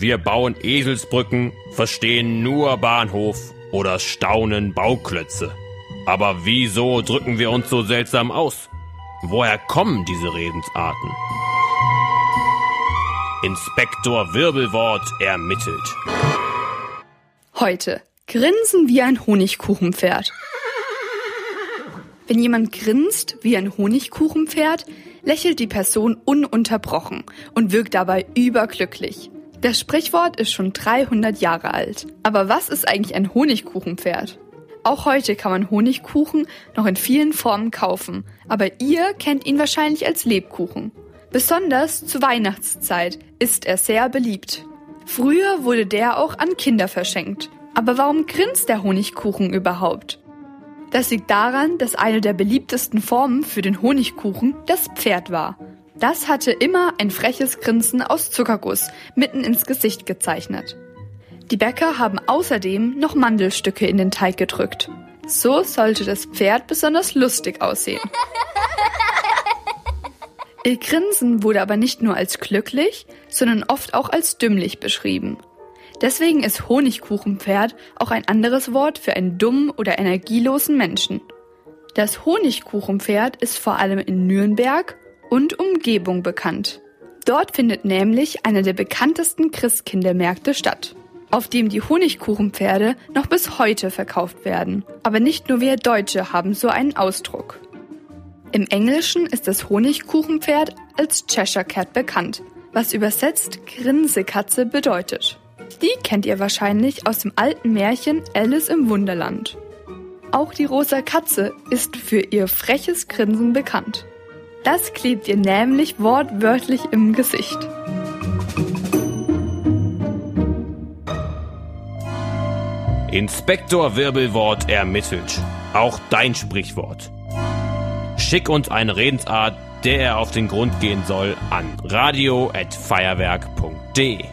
Wir bauen Eselsbrücken, verstehen nur Bahnhof oder staunen Bauklötze. Aber wieso drücken wir uns so seltsam aus? Woher kommen diese Redensarten? Inspektor Wirbelwort ermittelt. Heute grinsen wie ein Honigkuchenpferd. Wenn jemand grinst wie ein Honigkuchenpferd, lächelt die Person ununterbrochen und wirkt dabei überglücklich. Das Sprichwort ist schon 300 Jahre alt. Aber was ist eigentlich ein Honigkuchenpferd? Auch heute kann man Honigkuchen noch in vielen Formen kaufen, aber ihr kennt ihn wahrscheinlich als Lebkuchen. Besonders zur Weihnachtszeit ist er sehr beliebt. Früher wurde der auch an Kinder verschenkt. Aber warum grinst der Honigkuchen überhaupt? Das liegt daran, dass eine der beliebtesten Formen für den Honigkuchen das Pferd war. Das hatte immer ein freches Grinsen aus Zuckerguss mitten ins Gesicht gezeichnet. Die Bäcker haben außerdem noch Mandelstücke in den Teig gedrückt. So sollte das Pferd besonders lustig aussehen. Ihr Grinsen wurde aber nicht nur als glücklich, sondern oft auch als dümmlich beschrieben. Deswegen ist Honigkuchenpferd auch ein anderes Wort für einen dummen oder energielosen Menschen. Das Honigkuchenpferd ist vor allem in Nürnberg und Umgebung bekannt. Dort findet nämlich einer der bekanntesten Christkindlmärkte statt, auf dem die Honigkuchenpferde noch bis heute verkauft werden. Aber nicht nur wir Deutsche haben so einen Ausdruck. Im Englischen ist das Honigkuchenpferd als Cheshire Cat bekannt, was übersetzt Grinsekatze bedeutet. Die kennt ihr wahrscheinlich aus dem alten Märchen Alice im Wunderland. Auch die rosa Katze ist für ihr freches Grinsen bekannt. Das klebt ihr nämlich wortwörtlich im Gesicht. Inspektor Wirbelwort ermittelt. Auch dein Sprichwort. Schick uns eine Redensart, der er auf den Grund gehen soll, an radio@feuerwerk.de.